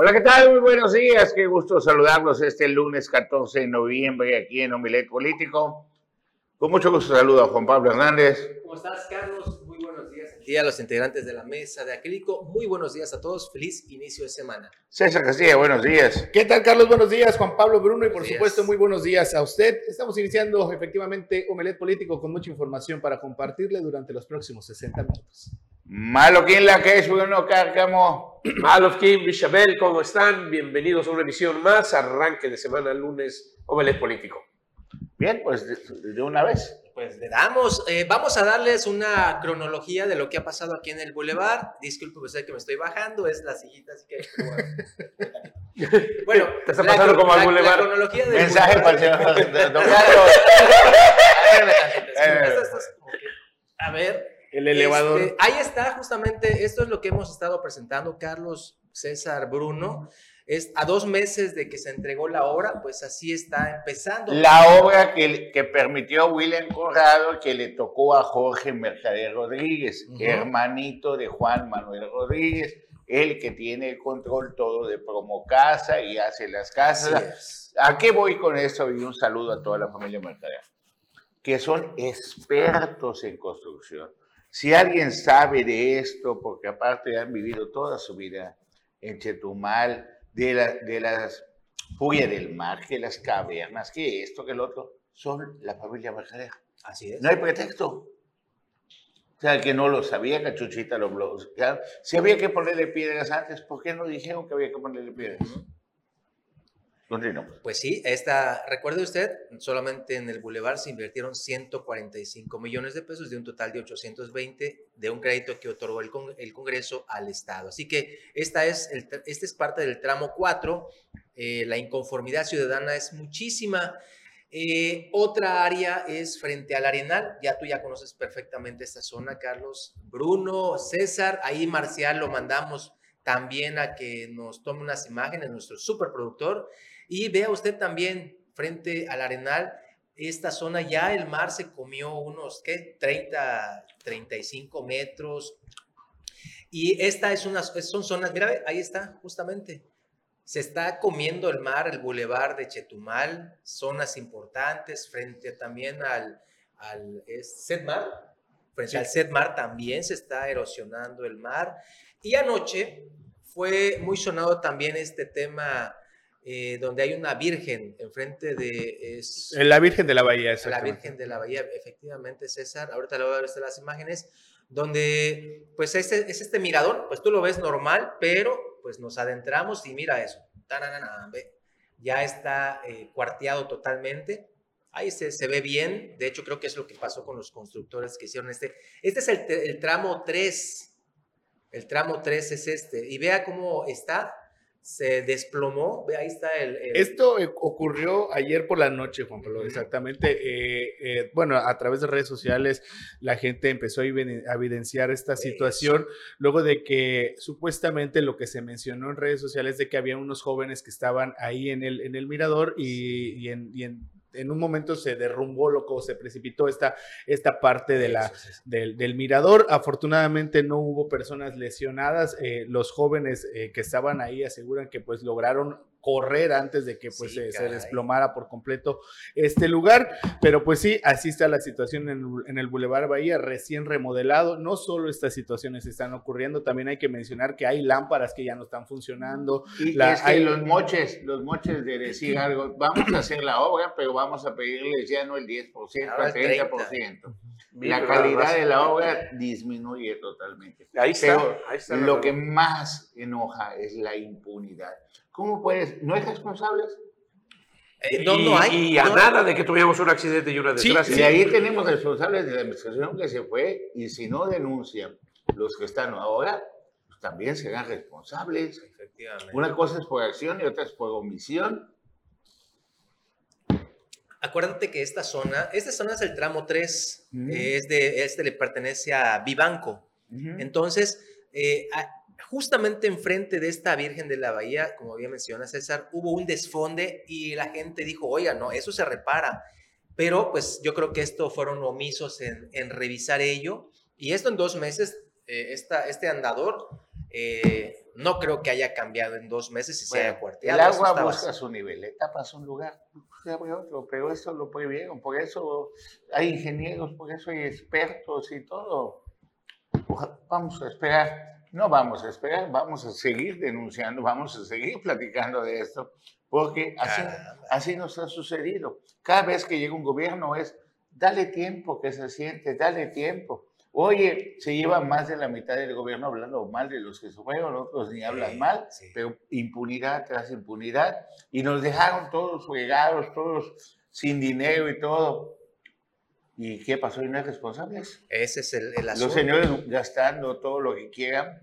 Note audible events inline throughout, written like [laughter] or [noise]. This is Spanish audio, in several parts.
Hola, ¿qué tal? Muy buenos días. Qué gusto saludarlos este lunes 14 de noviembre aquí en Omelet Político. Con mucho gusto saludo a Juan Pablo Hernández. ¿Cómo estás, Carlos? Muy buenos días Y a los integrantes de la mesa de acrílico. Muy buenos días a todos. Feliz inicio de semana. César Castilla, buenos días. ¿Qué tal, Carlos? Buenos días, Juan Pablo Bruno, y por supuesto, muy buenos días a usted. Estamos iniciando efectivamente Omelet Político con mucha información para compartirle durante los próximos 60 minutos. Maloquín la que es bueno, Cárcamo. [clears throat] Malofkin, Bichabel, ¿cómo están? Bienvenidos a una emisión más, arranque de semana lunes, Omelet Político. Bien, pues de, una vez. Pues le damos, eh, vamos a darles una cronología de lo que ha pasado aquí en el Boulevard. Disculpe usted que me estoy bajando, es la sillita, así que... [laughs] bueno, [laughs] te está pasando como al Boulevard. La cronología del Mensaje para el señor [laughs] A ver, el elevador. Este, ahí está justamente, esto es lo que hemos estado presentando, Carlos, César, Bruno. Es a dos meses de que se entregó la obra, pues así está empezando. La obra que, que permitió William Corrado, que le tocó a Jorge Mercader Rodríguez, hermanito de Juan Manuel Rodríguez, el que tiene el control todo de Promocasa y hace las casas. ¿A qué voy con esto? Y un saludo a toda la familia Mercader, que son expertos en construcción si alguien sabe de esto, porque aparte han vivido toda su vida en Chetumal, de, la, de las furias del mar, que las cavernas, que esto, que el otro, son la familia Mercader. Así es. No hay pretexto. O sea, que no lo sabía, Cachuchita lo bloquearon. Si había que ponerle piedras antes, ¿por qué no dijeron que había que ponerle piedras? Pues sí, esta, recuerde usted, solamente en el Boulevard se invirtieron 145 millones de pesos de un total de 820 de un crédito que otorgó el, el Congreso al Estado. Así que esta es, el, es parte del tramo 4. Eh, la inconformidad ciudadana es muchísima. Eh, otra área es frente al Arenal. Ya tú ya conoces perfectamente esta zona, Carlos. Bruno, César, ahí Marcial lo mandamos también a que nos tome unas imágenes, nuestro superproductor. Y vea usted también frente al Arenal, esta zona ya el mar se comió unos, ¿qué? 30, 35 metros. Y esta es una, son zonas, mira, ahí está, justamente. Se está comiendo el mar, el bulevar de Chetumal, zonas importantes, frente también al, al Sedmar. Frente al Sedmar también se está erosionando el mar. Y anoche fue muy sonado también este tema eh, donde hay una virgen enfrente de... Es, la Virgen de la Bahía, La Virgen de la Bahía, efectivamente, César. Ahorita le voy a ver las imágenes, donde pues este, es este mirador, pues tú lo ves normal, pero pues nos adentramos y mira eso. Ya está eh, cuarteado totalmente. Ahí se, se, ve bien. De hecho, creo que es lo que pasó con los constructores que hicieron este. Este es el, el tramo 3. El tramo 3 es este. Y vea cómo está se desplomó. Ve, ahí está el... Esto ocurrió ayer por la noche, Juan Pablo, exactamente. Eh, eh, bueno, a través de redes sociales la gente empezó a evidenciar esta situación luego de que supuestamente lo que se mencionó en redes sociales de que había unos jóvenes que estaban ahí en el, en el mirador y, en, en un momento se derrumbó, loco, se precipitó esta, esta parte de la, del, mirador. Afortunadamente no hubo personas lesionadas. Eh, los jóvenes eh, que estaban ahí aseguran que pues lograron correr antes de que pues se, desplomara por completo este lugar. Pero pues sí, así está la situación en, el Boulevard Bahía, recién remodelado. No solo estas situaciones están ocurriendo, también hay que mencionar que hay lámparas que ya no están funcionando. Y hay los moches, los moches de decir algo, vamos a hacer la obra, pero vamos a pedirles ya no el 10%, el 30%. La calidad de la obra disminuye totalmente. Ahí está, ahí está lo que más enoja es la impunidad. ¿Cómo puedes? ¿No hay responsables? Eh, no, no hay. Y a nada de que tuviéramos un accidente y una desgracia. y ahí tenemos responsables de la administración que se fue y si no denuncian los que están ahora, pues también serán responsables. Efectivamente. Una cosa es por acción y otra es por omisión. Acuérdate que esta zona, esta zona es el tramo 3, es de, este le pertenece a Vivanco. Entonces, eh, justamente enfrente de esta Virgen de la Bahía, como bien menciona César, hubo un desfonde y la gente dijo, oiga, no, eso se repara. Pero pues yo creo que esto fueron omisos en, revisar ello. Y esto en dos meses, eh, este andador Eh, no creo que haya cambiado en dos meses y se haya cuarteado. El agua busca su nivel, le tapas un lugar, pero eso lo prohibieron, por eso hay ingenieros, por eso hay expertos y todo. Vamos a esperar, no vamos a esperar, vamos a seguir denunciando, vamos a seguir [laughs] platicando de esto, porque así, así nos ha sucedido. Cada vez que llega un gobierno es, dale tiempo que se siente, dale tiempo. Oye, se lleva más de la mitad del gobierno hablando mal de los que se fueron, otros ni hablan mal, pero impunidad tras impunidad. Y nos dejaron todos fregados, todos sin dinero y todo. ¿Y qué pasó? ¿Y no hay responsables? Ese es el, el asunto. Los señores gastando todo lo que quieran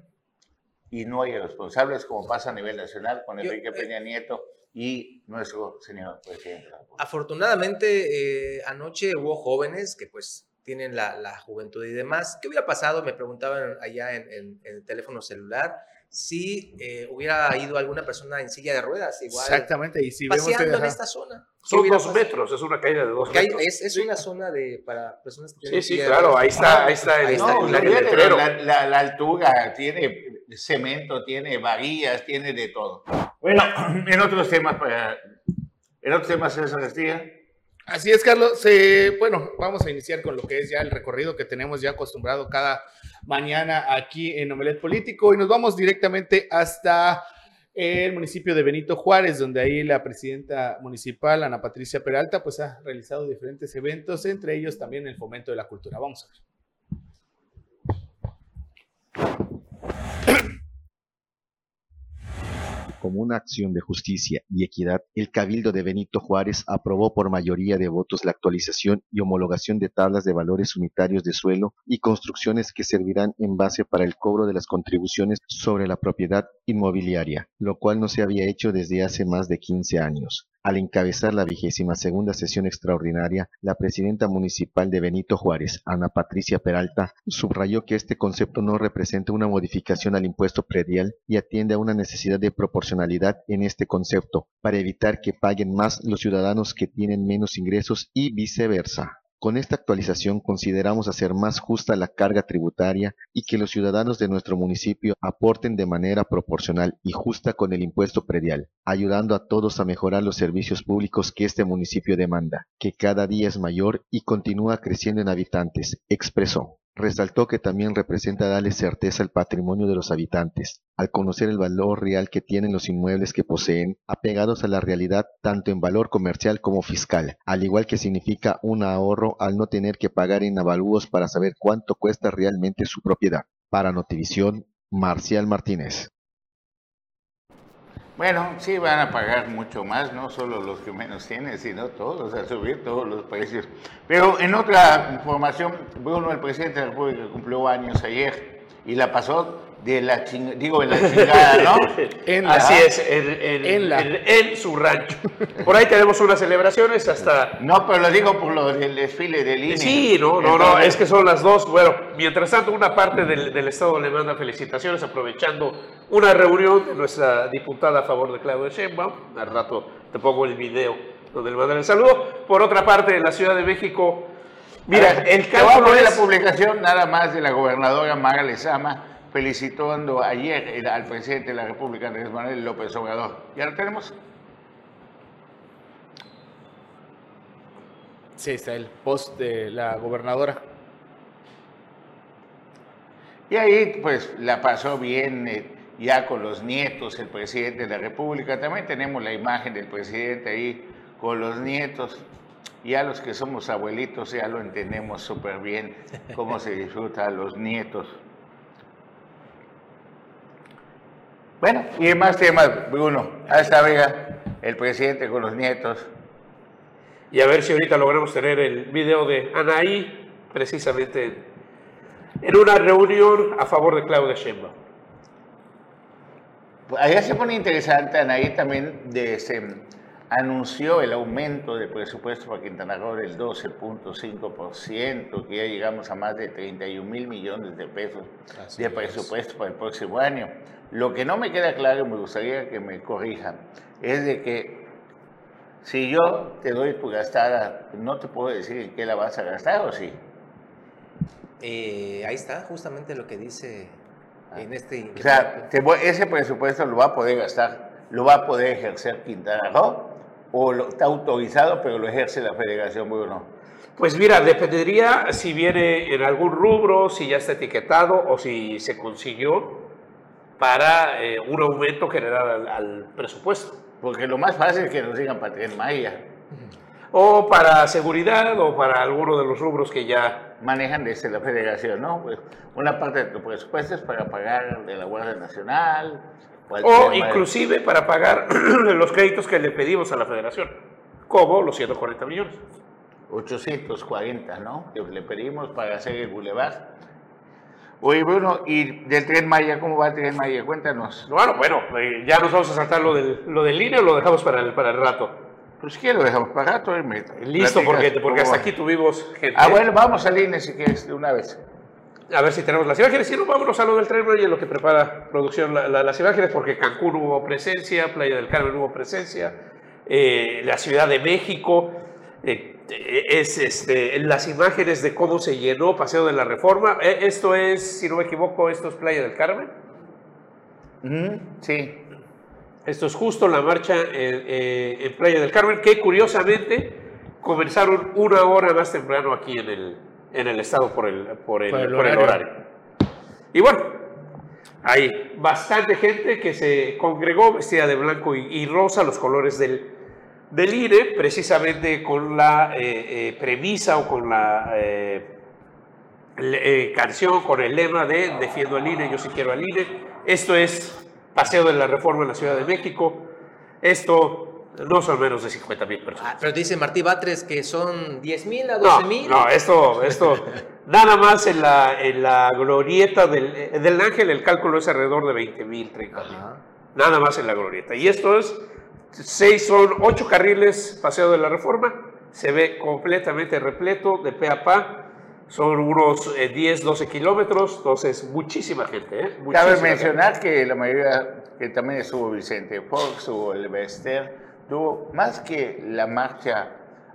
y no hay responsables, como pasa a nivel nacional con Enrique eh, Peña Nieto y nuestro señor presidente. Afortunadamente, eh, anoche hubo jóvenes que pues tienen la, la, juventud y demás. ¿Qué hubiera pasado? Me preguntaban allá en, el teléfono celular si eh, hubiera ido alguna persona en silla de ruedas, igual. Exactamente, y si paseando en esta zona. Son dos metros, es una caída de dos metros. Es, es una zona de, para personas que tienen Sí, sí, claro, ahí está, ahí está, ahí está, la, la, altura tiene cemento, tiene varillas, tiene de todo. Bueno, [clears throat] en otros temas, para, en otros temas, César Castilla. Así es, Carlos. bueno, vamos a iniciar con lo que es ya el recorrido que tenemos ya acostumbrado cada mañana aquí en Omelet Político y nos vamos directamente hasta el municipio de Benito Juárez, donde ahí la presidenta municipal, Ana Patricia Peralta, pues ha realizado diferentes eventos, entre ellos también el fomento de la cultura. Vamos a ver. Como una acción de justicia y equidad, el Cabildo de Benito Juárez aprobó por mayoría de votos la actualización y homologación de tablas de valores unitarios de suelo y construcciones que servirán en base para el cobro de las contribuciones sobre la propiedad inmobiliaria, lo cual no se había hecho desde hace más de 15 años. Al encabezar la vigésima segunda sesión extraordinaria, la presidenta municipal de Benito Juárez, Ana Patricia Peralta, subrayó que este concepto no representa una modificación al impuesto predial y atiende a una necesidad de proporcionalidad en este concepto, para evitar que paguen más los ciudadanos que tienen menos ingresos y viceversa. Con esta actualización consideramos hacer más justa la carga tributaria y que los ciudadanos de nuestro municipio aporten de manera proporcional y justa con el impuesto predial, ayudando a todos a mejorar los servicios públicos que este municipio demanda, que cada día es mayor y continúa creciendo en habitantes, expresó. Resaltó que también representa darle certeza al patrimonio de los habitantes, al conocer el valor real que tienen los inmuebles que poseen, apegados a la realidad tanto en valor comercial como fiscal, al igual que significa un ahorro al no tener que pagar en avalúos para saber cuánto cuesta realmente su propiedad. Para Notivisión, Marcial Martínez. Bueno, sí van a pagar mucho más, no solo los que menos tienen, sino todos, a subir todos los precios. Pero en otra información, Bruno, el presidente de la República, cumplió años ayer y la pasó de la digo, en la chingada, ¿no? [laughs] en Así es, en, en, su rancho. Por ahí tenemos unas celebraciones hasta... No, pero lo digo por lo del desfile del INE. Sí, no, no, no, es que son las dos. Bueno, mientras tanto, una parte del, del Estado le manda felicitaciones aprovechando una reunión de nuestra diputada a favor de Claudio Sheinbaum. Al rato te pongo el video donde le mandan el saludo. Por otra parte, en la Ciudad de México... Mira, el cálculo de la publicación nada más de la gobernadora Mara Lezama felicitando ayer al presidente de la República, Andrés Manuel López Obrador. ¿Ya lo tenemos? Sí, está el post de la gobernadora. Y ahí pues la pasó bien eh, ya con los nietos, el presidente de la República. También tenemos la imagen del presidente ahí con los nietos. Ya los que somos abuelitos ya lo entendemos súper bien, cómo se disfruta a los nietos. Bueno, y más temas, Bruno. A esta vega, el presidente con los nietos. Y a ver si ahorita logramos tener el video de Anaí, precisamente en una reunión a favor de Claudia Sheinbaum. Allá se pone interesante, Anaí también de, anunció el aumento del presupuesto para Quintana Roo del 12.5%, que ya llegamos a más de 31 mil millones de pesos de presupuesto para el próximo año. Lo que no me queda claro, y me gustaría que me corrijan, es de que si yo te doy tu gastada, no te puedo decir en qué la vas a gastar o sí. Eh, ahí está justamente lo que dice en este... O sea, te voy- ese presupuesto lo va a poder gastar, lo va a poder ejercer Quintana Roo, o lo, está autorizado, pero lo ejerce la Federación Bruno. Pues mira, dependería si viene en algún rubro, si ya está etiquetado o si se consiguió para eh, un aumento general al, al presupuesto. Porque lo más fácil es que nos digan para Tren Maya. O para seguridad o para alguno de los rubros que ya... Manejan desde la Federación, ¿no? Pues una parte de tu presupuesto es para pagar de la Guardia Nacional. O el inclusive para pagar [clears throat] los créditos que le pedimos a la federación, como los 140 millones. 840, ¿no? Que le pedimos para hacer el bulevar. Oye, Bruno, ¿y del Tren Maya? ¿Cómo va el Tren Maya? Cuéntanos. Bueno, bueno, eh, ya nos vamos a saltar lo del, lo del INE o lo dejamos para el, para el rato. Pues que lo dejamos para rato. eh, me Listo, porque, porque hasta aquí tuvimos gente. Ah, bueno, vamos al INE si quieres de una vez. A ver si tenemos las imágenes. Si no, vámonos a lo del tren Maya, en lo que prepara producción la- la- las imágenes, porque Cancún hubo presencia, Playa del Carmen hubo presencia, eh, la Ciudad de México. eh, eh, es este, las imágenes de cómo se llenó Paseo de la Reforma. Eh, esto es, si no me equivoco, esto es Playa del Carmen. Sí. Esto es justo la marcha en, eh, en Playa del Carmen, que curiosamente comenzaron una hora más temprano aquí en el, en el estado por el, por el, Por el por el horario. Y bueno, hay bastante gente que se congregó vestida de blanco y, y rosa, los colores del, del INE, precisamente con la eh, eh, premisa o con la eh, eh, canción, con el lema de Defiendo al INE, yo sí quiero al INE. Esto es Paseo de la Reforma en la Ciudad de México. Esto no son menos de 50 mil personas. Ah, pero dice Martí Batres que son 10 mil a No, 12 mil. no, esto, esto, [laughs] nada más en la, en la glorieta del, del ángel el cálculo es alrededor de 20 mil, 30 mil. Nada más en la glorieta. Y esto es, seis son ocho carriles Paseo de la Reforma, se ve completamente repleto de pe a pa. Son unos eh, 10, 12 kilómetros, entonces muchísima gente. ¿eh? Cabe mencionar que la mayoría, que también estuvo Vicente Fox, estuvo el Bester, tuvo más que la marcha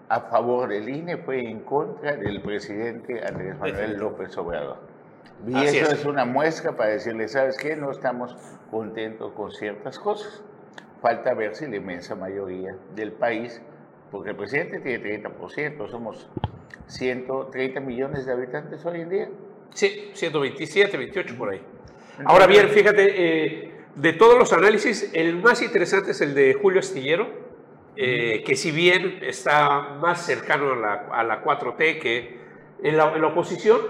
a favor del INE, fue en contra del presidente Andrés Manuel López Obrador. Y Así eso es. es. una muestra para decirle, ¿sabes qué? No estamos contentos con ciertas cosas. Falta ver si la inmensa mayoría del país, porque el presidente tiene 30%, somos 130 millones de habitantes hoy en día. Sí, 127, 28 por ahí. Ahora bien, fíjate, eh, de todos los análisis, el más interesante es el de Julio Astillero, eh, que si bien está más cercano a la, a la 4T que en la, en la oposición,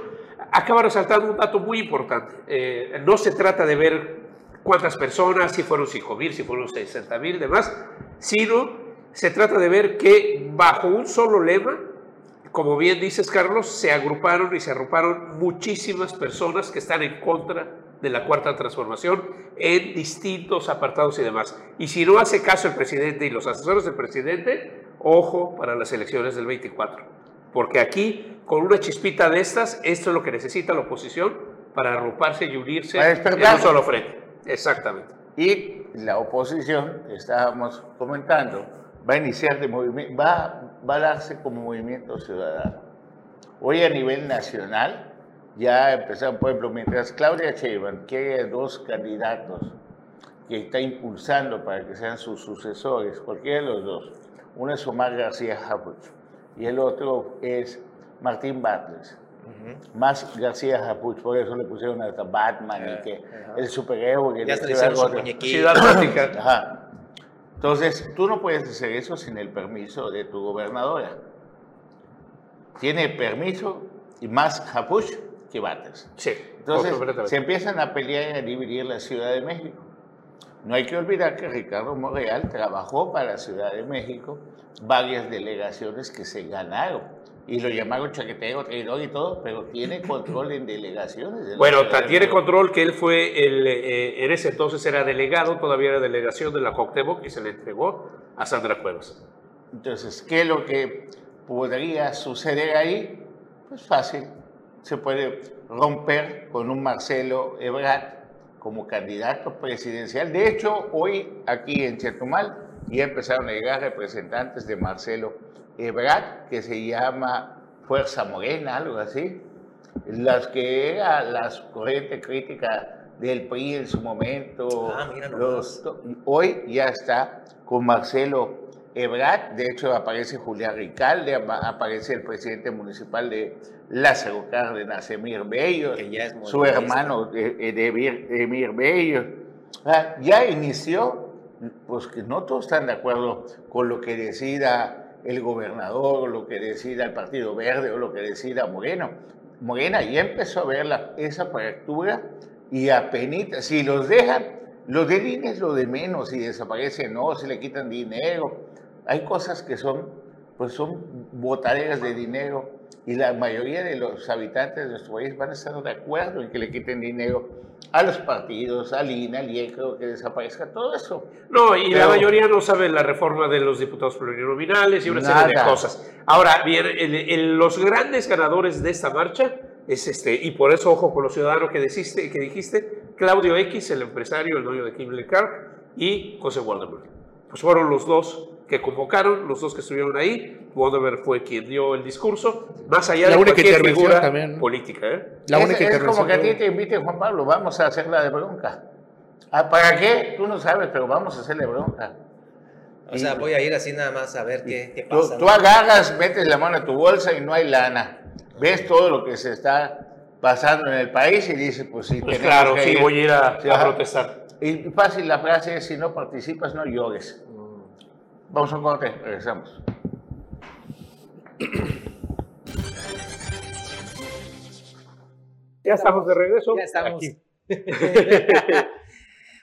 acaba resaltando un dato muy importante. Eh, no se trata de ver cuántas personas, si fueron 5 mil, si fueron 60 mil, demás, sino se trata de ver que bajo un solo lema, como bien dices, Carlos, se agruparon y se agruparon muchísimas personas que están en contra de la cuarta transformación en distintos apartados y demás. Y si no hace caso el presidente y los asesores del presidente, ojo para las elecciones del 24. Porque aquí, con una chispita de estas, esto es lo que necesita la oposición para agruparse y unirse en un solo frente. Exactamente. Y la oposición, estábamos comentando, va a iniciar de movimiento, va, va a darse como movimiento ciudadano. Hoy a nivel nacional ya empezaron, por ejemplo, mientras Claudia Sheinbaum quiere dos candidatos que está impulsando para que sean sus sucesores, cualquiera de los dos. Uno es Omar García Harfuch y el otro es Martín Bartles. Más García Harfuch, por eso le pusieron hasta Batman y que el superhéroe. que Ya le hicieron su. Ciudad [coughs] Gótica. Entonces, tú no puedes hacer eso sin el permiso de tu gobernadora. Tiene permiso y más Japuch que Bates. Sí, Entonces, se empiezan a pelear y a dividir la Ciudad de México. No hay que olvidar que Ricardo Monreal trabajó para la Ciudad de México varias delegaciones que se ganaron. Y lo llamaron chaquetero, traidor y todo, pero tiene [laughs] control en delegaciones. de Bueno, tiene control que él fue, el, eh, en ese entonces era delegado, todavía era delegación de la Coctebo y se le entregó a Sandra Cuevas. Entonces, ¿qué es lo que podría suceder ahí? Pues fácil. Se puede romper con un Marcelo Ebrard como candidato presidencial. De hecho, hoy aquí en Chetumal ya empezaron a llegar representantes de Marcelo Ebrard, que se llama Fuerza Morena, algo así. Las que era la corriente crítica del PRI en su momento. Ah, mira los- hoy ya está con Marcelo Ebrard, de hecho aparece Julián Ricalde, apa- aparece el presidente municipal de Lázaro Cárdenas, Emir Bello, su hermano eh, eh, de Emir, Bello. Ah, ya inició, pues que no todos están de acuerdo con lo que decida el gobernador, o lo que decida el Partido Verde o lo que decida Moreno. Morena ya empezó a ver la- esa fractura y apenas, si los dejan, los del INE es lo de menos, si desaparecen, no, si le quitan dinero. Hay cosas que son, pues son botaderas de dinero y la mayoría de los habitantes de nuestro país van a estar de acuerdo en que le quiten dinero a los partidos, al INE, al IECO, que desaparezca todo eso. No, y la Pero- mayoría no sabe la reforma de los diputados plurinominales y una serie de Nada. cosas. Ahora, bien, el- el- los grandes ganadores de esta marcha es este, y por eso ojo con los ciudadanos que dijiste, que dijiste Claudio X, el empresario, el dueño de Kimberly Clark, y José Waldemar. Pues fueron los dos que convocaron, los dos que estuvieron ahí. Waldemar fue quien dio el discurso, más allá La de única cualquier figura también, ¿no? política. ¿eh? La es, única es como que a ti te invite Juan Pablo, vamos a hacerla de bronca. Ah, ¿Para qué? Tú no sabes, pero vamos a hacerle bronca. O sea, voy a ir así nada más a ver qué, qué Tú, pasa. tú ¿no? agarras, metes la mano a tu bolsa y no hay lana. Ves todo lo que se está pasando en el país y dices, pues sí, Pues claro, que sí, ir. voy a ir a, Sí, a protestar. Y fácil la frase es, si no participas, no llores. Vamos a un corte, regresamos. Ya estamos de regreso. Ya estamos. Aquí. [laughs]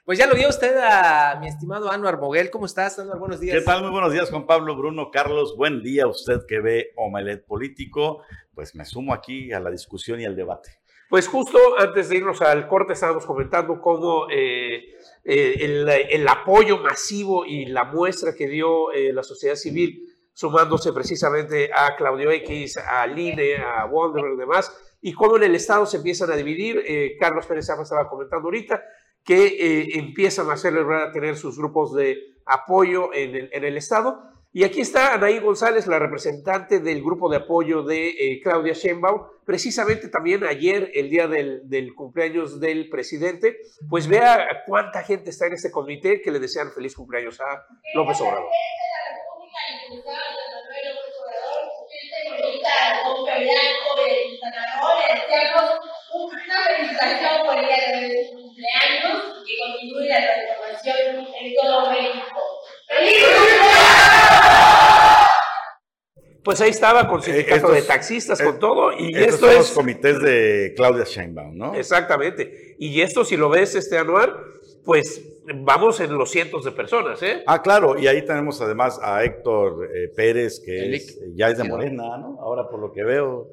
pues ya lo vio usted a mi estimado Anuar Moguel. ¿Cómo estás, Anuar? Buenos días. ¿Qué tal? Muy buenos días, Juan Pablo, Bruno, Carlos. Buen día a usted que ve Omelet Político. Pues me sumo aquí a la discusión y al debate. Pues justo antes de irnos al corte estábamos comentando cómo eh, eh, el, apoyo masivo y la muestra que dio eh, la sociedad civil sumándose precisamente a Claudio X, a Line, a Wonderberg y demás, y cómo en el Estado se empiezan a dividir. Carlos Pérez Zafra estaba comentando ahorita que empiezan a a tener sus grupos de apoyo en el Estado. Y aquí está Anaí González, la representante del grupo de apoyo de eh, Claudia Sheinbaum, precisamente también ayer, el día del, del cumpleaños del presidente, pues vea cuánta gente está en este comité que le desean feliz cumpleaños a López Obrador. una felicitación por el día de cumpleaños y que continúe la transformación en todo México. ¡Feliz Pues ahí estaba con sindicato estos- de taxistas, con eh, todo, y Estos esto son los es... comités de Claudia Sheinbaum, ¿no? Exactamente. Y esto, si lo ves este anual, pues vamos en los cientos de personas, ¿eh? Ah, claro, y ahí tenemos además a Héctor eh, Pérez, que es- ya es de. Morena, ¿no? Ahora por lo que veo.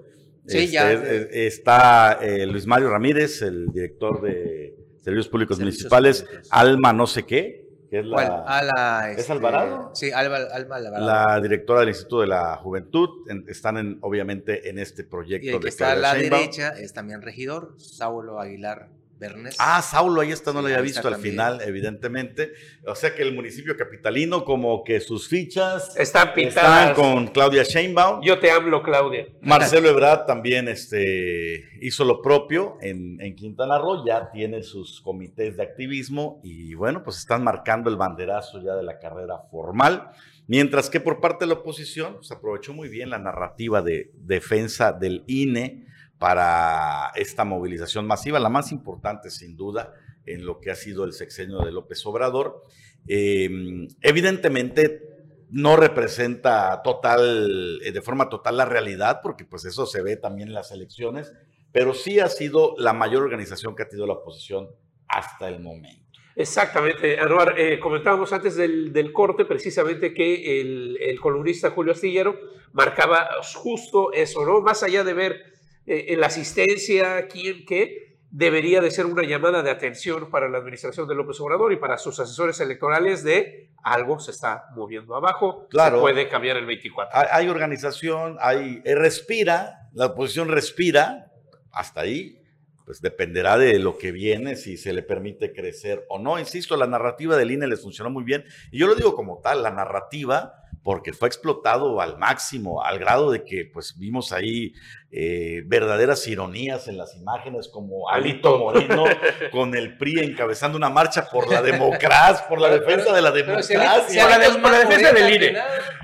Sí, ya es- es es- está eh, Luis Mario Ramírez, el director de Servicios Públicos Servicios Municipales, Públicos. Alma no sé qué, que es la, ¿Es este, Alvarado? Sí, Alba, Alma Alvarado. la directora del Instituto de la Juventud. en- están en, obviamente en este y proyecto el que de está a la Sheinbaum. derecha es también regidor, Saulo Aguilar Bernes. Ah, Saulo, ahí está, no Sí, lo había visto al final, evidentemente. O sea que el municipio capitalino, como que sus fichas Están pintadas. están con Claudia Sheinbaum. Yo te hablo, Claudia. Marcelo Ebrard también este, hizo lo propio en, en Quintana Roo, ya tiene sus comités de activismo y bueno, pues están marcando el banderazo ya de la carrera formal. Mientras que por parte de la oposición se aprovechó muy bien la narrativa de defensa del INE para esta movilización masiva, la más importante sin duda en lo que ha sido el sexenio de López Obrador. Eh, evidentemente no representa total, eh, de forma total la realidad, porque pues eso se ve también en las elecciones, pero sí ha sido la mayor organización que ha tenido la oposición hasta el momento. Exactamente, Anuar. eh, comentábamos antes del, del corte precisamente que el, el columnista Julio Astillero marcaba justo eso, ¿no? Más allá de ver eh, la asistencia, quién, qué, debería de ser una llamada de atención para la administración de López Obrador y para sus asesores electorales de algo se está moviendo abajo, Claro. se puede cambiar el 24. Hay, hay organización, hay, eh, respira, la oposición respira, hasta ahí, pues dependerá de lo que viene, si se le permite crecer o no. Insisto, la narrativa del INE les funcionó muy bien, y yo lo digo como tal, la narrativa porque fue explotado al máximo, al grado de que pues vimos ahí eh, verdaderas ironías en las imágenes, como Alito Moreno [laughs] con el PRI encabezando una marcha por la democracia, por la defensa de la democracia. por, la, por la defensa del INE.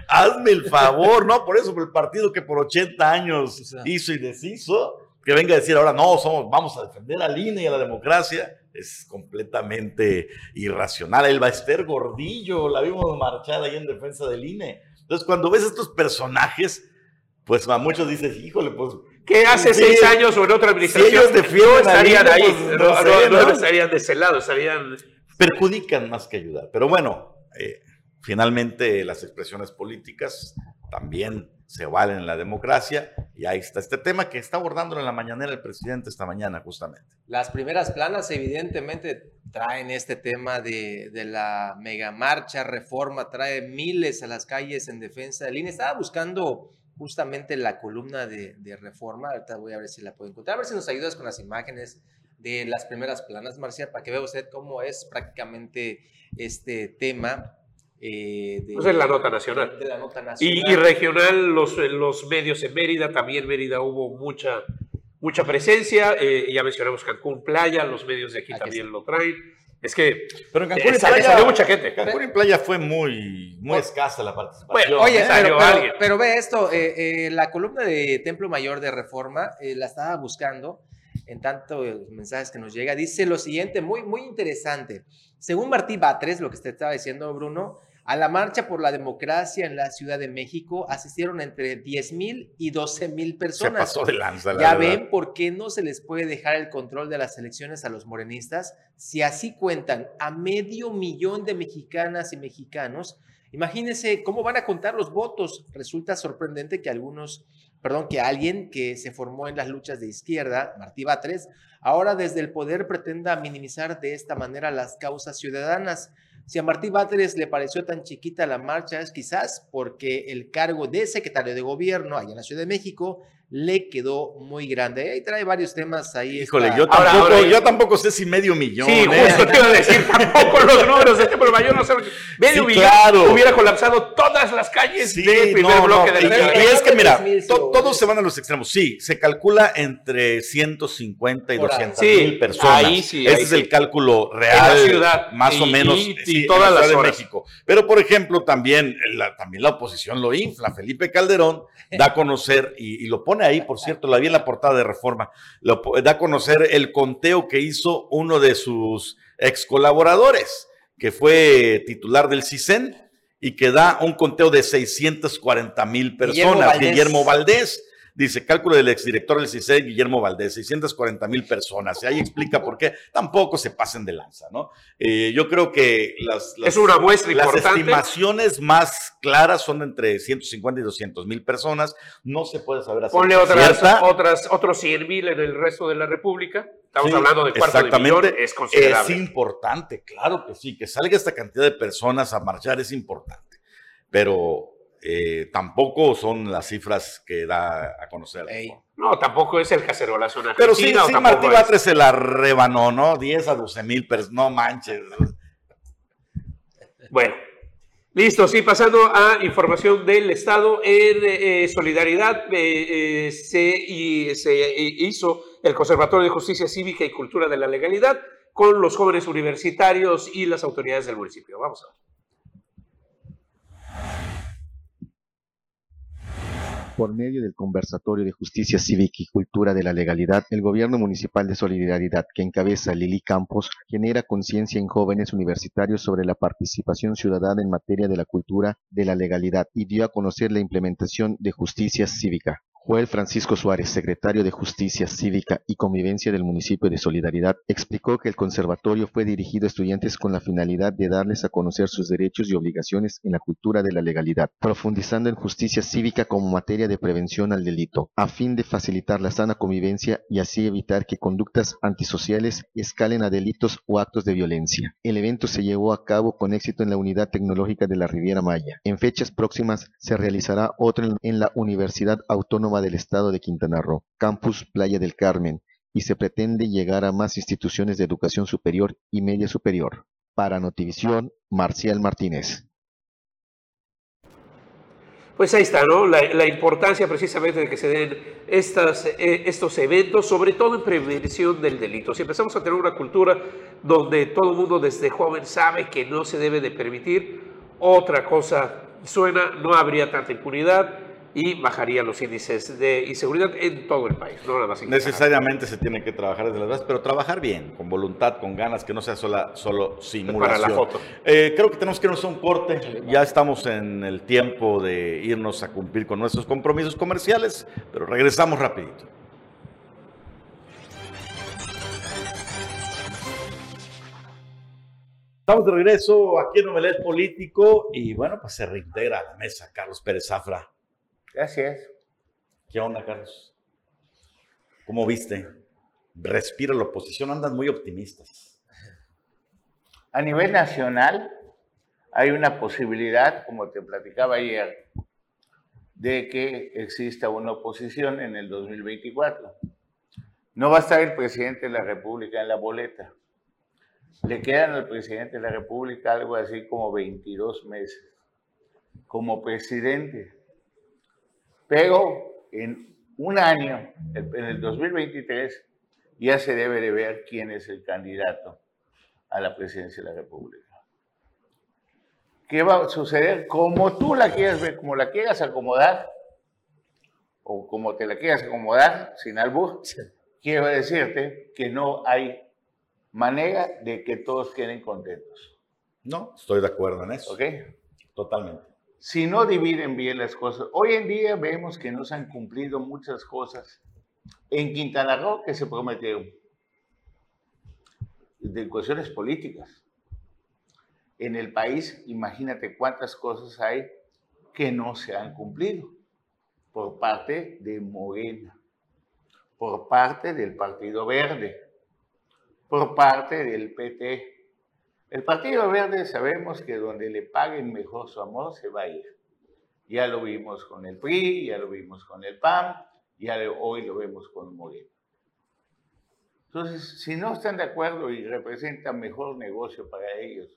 Hazme el favor, ¿no? Por eso, por el partido que por 80 años hizo y deshizo, que venga a decir ahora, no, somos, vamos a defender al INE y a la democracia es completamente irracional. El Baester Gordillo, la vimos marchar ahí en defensa del INE. Entonces, cuando ves estos personajes, pues a muchos dices, híjole, pues. ¿Qué hace seis años o en otra administración? ellos defienden no estarían ahí, pues, no, no, estarían de ese lado, estarían. Perjudican más que ayudar. Pero bueno, eh, finalmente las expresiones políticas también se valen en la democracia y ahí está este tema que está abordando en la mañanera el presidente esta mañana justamente. Las primeras planas evidentemente traen este tema de, de la megamarcha, reforma, trae miles a las calles en defensa del INE. Estaba buscando justamente la columna de, de reforma, ahorita voy a ver si la puedo encontrar, a ver si nos ayudas con las imágenes de las primeras planas, Marcial, para que vea usted cómo es prácticamente este tema eh, de, pues la nota nacional. Y, regional, los, los medios en Mérida, también Mérida hubo mucha, mucha presencia. Eh, ya mencionamos Cancún Playa, los medios de aquí, también lo traen. Es que. Pero en Cancún Playa, salió mucha gente. Cancún en Playa fue muy, muy escasa la participación. oye, ¿eh? pero, pero, ve esto: la columna de Templo Mayor de Reforma la estaba buscando en tanto mensajes que nos llega. Dice lo siguiente, muy, muy interesante. Según Martí Batres, lo que usted estaba diciendo, Bruno, a la marcha por la democracia en la Ciudad de México asistieron entre 10 mil y 12 mil personas. Se pasó de lanza, ya ven por qué no se les puede dejar el control de las elecciones a los morenistas. Si así cuentan a medio millón de mexicanas y mexicanos, imagínense cómo van a contar los votos. Resulta sorprendente que algunos, perdón, que alguien que se formó en las luchas de izquierda, Martí Batres, ahora desde el poder pretenda minimizar de esta manera las causas ciudadanas. Si a Martí Batres le pareció tan chiquita la marcha es quizás porque el cargo de secretario de gobierno allá en la Ciudad de México le quedó muy grande. Ahí trae varios temas ahí. Híjole, yo, tampoco, yo tampoco sé si medio millón. Sí, ¿eh? justo te iba a decir, tampoco los números de este mayor no sé. Medio millón hubiera colapsado todas las calles sí, del primer bloque de la Y, es que mira, todos se van a los extremos. Sí, se calcula entre 150 y 200 mil personas. Ahí sí, Ese es el cálculo real. En la ciudad. Más o menos. Y, todas las de México. Pero, por ejemplo, también la, también la oposición lo infla. Felipe Calderón [laughs] da a conocer y lo pone ahí, por cierto, la vi en la portada de Reforma, lo, da a conocer el conteo que hizo uno de sus ex colaboradores, que fue titular del CISEN y que da un conteo de 640 mil personas, Guillermo Valdés Dice, cálculo del exdirector del CICE, Guillermo Valdés, 640 mil personas. Y ahí explica por qué tampoco se pasen de lanza, ¿no? Eh, yo creo que las, es una muestra las estimaciones más claras son entre 150 y 200 mil personas. No se puede saber así. Ponle otras, otras, otros 100 mil en el resto de la República. Estamos hablando de cuarto de millón, es considerable. Es importante, claro que sí. Que salga esta cantidad de personas a marchar es importante. Pero eh, tampoco son las cifras que da a conocer. No, tampoco es el cacerolazo Pero sí, sí Martí Batres se la rebanó, ¿no? 10 a 12 mil, pero no manches. Bueno, listo, sí, pasando a información del Estado, en eh, solidaridad eh, se, y, se hizo el Conservatorio de Justicia Cívica y Cultura de la Legalidad con los jóvenes universitarios y las autoridades del municipio. Vamos a ver. Por medio del Conversatorio de Justicia Cívica y Cultura de la Legalidad, el Gobierno Municipal de Solidaridad, que encabeza Lili Campos, genera conciencia en jóvenes universitarios sobre la participación ciudadana en materia de la cultura de la legalidad y dio a conocer la implementación de justicia cívica. Francisco Suárez, secretario de Justicia Cívica y Convivencia del municipio de Solidaridad, explicó que el conservatorio fue dirigido a estudiantes con la finalidad de darles a conocer sus derechos y obligaciones en la cultura de la legalidad, profundizando en justicia cívica como materia de prevención al delito, a fin de facilitar la sana convivencia y así evitar que conductas antisociales escalen a delitos o actos de violencia. El evento se llevó a cabo con éxito en la Unidad Tecnológica de la Riviera Maya. En fechas próximas se realizará otro en la Universidad Autónoma del Estado de Quintana Roo, Campus Playa del Carmen, y se pretende llegar a más instituciones de educación superior y media superior. Para Notivisión, Marcial Martínez. Pues ahí está, ¿no? La, la importancia precisamente de que se den estas, eh, estos eventos, sobre todo en prevención del delito. Si empezamos a tener una cultura donde todo el mundo desde joven sabe que no se debe de permitir, otra cosa suena, no habría tanta impunidad y bajaría los índices de inseguridad en todo el país, no nada más en Quintana Roo. Necesariamente se tiene que trabajar desde las bases, pero trabajar bien, con voluntad, con ganas, que no sea sola, solo simulación. Para la foto. Eh, creo que tenemos que irnos a un corte. Ya estamos en el tiempo de irnos a cumplir con nuestros compromisos comerciales, pero regresamos rapidito. Estamos de regreso aquí en Omelet Político y bueno, pues se reintegra a la mesa Carlos Pérez Zafra. Gracias. ¿Qué onda, Carlos? ¿Cómo viste? Respira la oposición, andan muy optimistas. A nivel nacional hay una posibilidad, como te platicaba ayer, de que exista una oposición en el 2024. No va a estar el presidente de la República en la boleta. Le quedan al presidente de la República algo así como 22 meses como presidente. Pero en un año, en el 2023, ya se debe de ver quién es el candidato a la presidencia de la República. ¿Qué va a suceder? Como tú la quieras ver, como la quieras acomodar, o como te la quieras acomodar, sin albur, quiero decirte que no hay manera de que todos queden contentos. No, estoy de acuerdo en eso. ¿Ok? Totalmente. Si no dividen bien las cosas, hoy en día vemos que no se han cumplido muchas cosas en Quintana Roo que se prometieron de cuestiones políticas. En el país, imagínate cuántas cosas hay que no se han cumplido por parte de Morena, por parte del Partido Verde, por parte del PT. El Partido Verde sabemos que donde le paguen mejor su amor se va a ir. Ya lo vimos con el PRI, ya lo vimos con el PAN, ya hoy lo vemos con Morena. Entonces, si no están de acuerdo y representan mejor negocio para ellos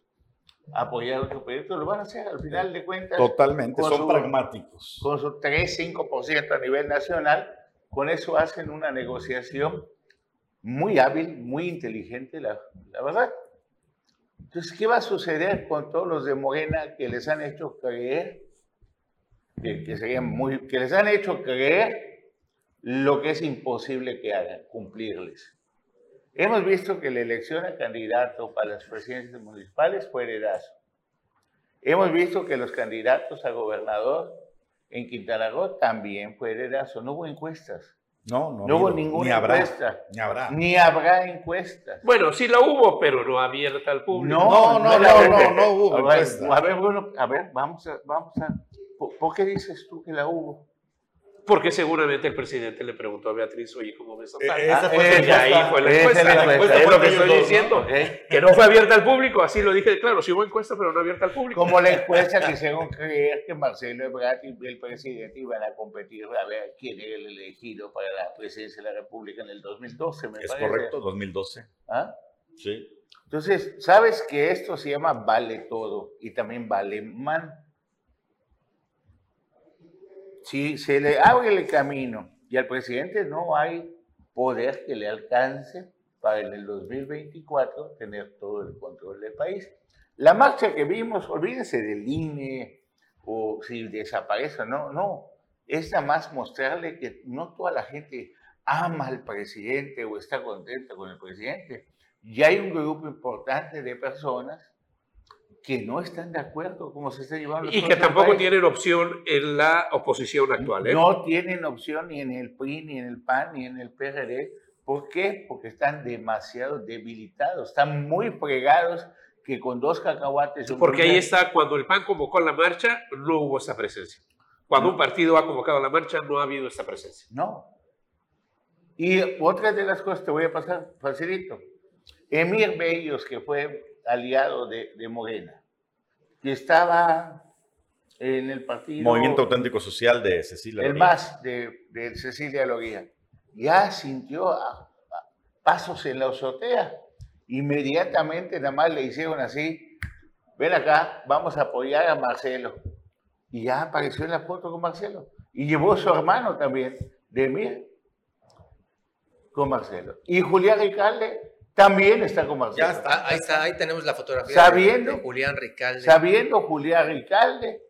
apoyar otro proyecto, lo van a hacer al final de cuentas. Totalmente, son su- pragmáticos. Con su 3-5% a nivel nacional, con eso hacen una negociación muy hábil, muy inteligente, la, la verdad. Entonces, ¿qué va a suceder con todos los de Morena que les han hecho creer, que, que serían muy, que les han hecho creer lo que es imposible que hagan, cumplirles? Hemos visto que la elección a candidato para las presidencias municipales fue heredazo. Hemos visto que los candidatos a gobernador en Quintana Roo también fue heredazo. No hubo encuestas. No, no, No hubo ninguna ni habrá, encuesta. Ni habrá. Ni habrá encuestas. Bueno, sí la hubo, pero no abierta al público. No, no, no, no, no hubo A ver, encuesta. a ver, bueno, a ver, vamos a, vamos a. ¿Por, por qué dices tú que la hubo? Porque seguramente el presidente le preguntó a Beatriz, oye, ¿cómo ves esa Eh, esa Ah, fue Y ahí fue la encuesta. es la La encuesta, es lo que estoy dos, ¿no? diciendo. ¿ok? Que no fue abierta al público, así lo dije claro. Sí hubo encuesta, pero no abierta al público. Como la encuesta que hicieron creer que Marcelo Ebrard y el presidente iban a competir a ver quién era el elegido para la presidencia de la República en el 2012, me Es parece. correcto, 2012. ¿Ah? Sí. Entonces, ¿sabes que esto se llama vale todo y también vale man? Si se le abre el camino y al presidente no hay poder que le alcance para en el 2024 tener todo el control del país. La marcha que vimos, olvídense del INE o si desaparece no, no. Es nada más mostrarle que no toda la gente ama al presidente o está contenta con el presidente. Y hay un grupo importante de personas que no están de acuerdo con cómo se está llevando Y que tampoco país. tienen opción en la oposición actual. ¿eh? No tienen opción ni en el PRI, ni en el PAN, ni en el PRD. ¿Por qué? Porque están demasiado debilitados, están muy fregados que con dos cacahuates... Porque ahí está, cuando el PAN convocó la marcha, no hubo esa presencia. Cuando un partido ha convocado la marcha, no ha habido esta presencia. No. Y otra de las cosas te voy a pasar facilito. Emir Bellos, que fue aliado de, de Morena, que estaba en el partido... Movimiento Auténtico Social de Cecilia. el Loría. más de, de Cecilia Loría, ya sintió a- a- pasos en la azotea. Inmediatamente nada más le hicieron así, ven acá, vamos a apoyar a Marcelo. Y ya apareció en la foto con Marcelo. Y llevó a su hermano también, de mí, con Marcelo. Y Julián Ricalde también está con Marcelo. Ya está, Ah, ahí está, ahí tenemos la fotografía Sabiendo- de Julián Ricalde. Sabiendo Julián Ricalde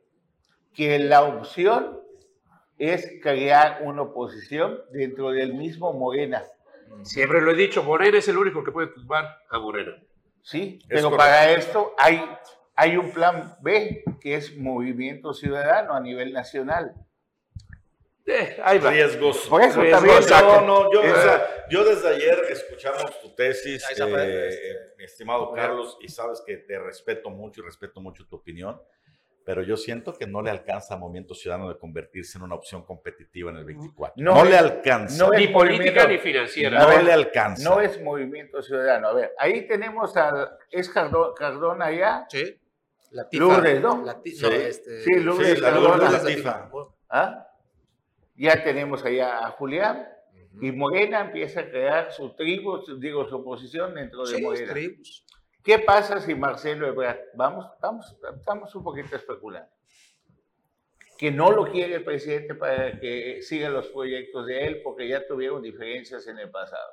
que la opción es crear una oposición dentro del mismo Morena. Siempre lo he dicho, Morena es el único que puede tumbar a Morena. Sí, Es pero correcto. para esto hay, hay un plan B, que es Movimiento Ciudadano a nivel nacional. Eh, ahí va. Riesgoso. Por eso también No, no, yo, Eh, o sea, yo desde ayer escuchamos tu tesis, eh, este. eh, mi estimado Carlos, y sabes que te respeto mucho y respeto mucho tu opinión, pero yo siento que no le alcanza al Movimiento Ciudadano de convertirse en una opción competitiva en el 24. No No, le alcanza. no Ni política ni financiera. No A le alcanza. No es Movimiento Ciudadano. A ver, ahí tenemos a... ¿Es Cardona, Cardona allá? Sí. La tifa. Lourdes, ¿no? La ti- Sí. no, este, Sí, Lourdes Sí, la Cardona. Lourdes la la tifa. tifa. ¿Ah? Ya tenemos allá a Julián. Y Morena empieza a crear su tribu, digo, su oposición dentro de Sí, Morena. tribus. ¿Qué pasa si Marcelo Ebrard, vamos, vamos, estamos un poquito especulando, que no lo quiere el presidente para que siga los proyectos de él porque ya tuvieron diferencias en el pasado?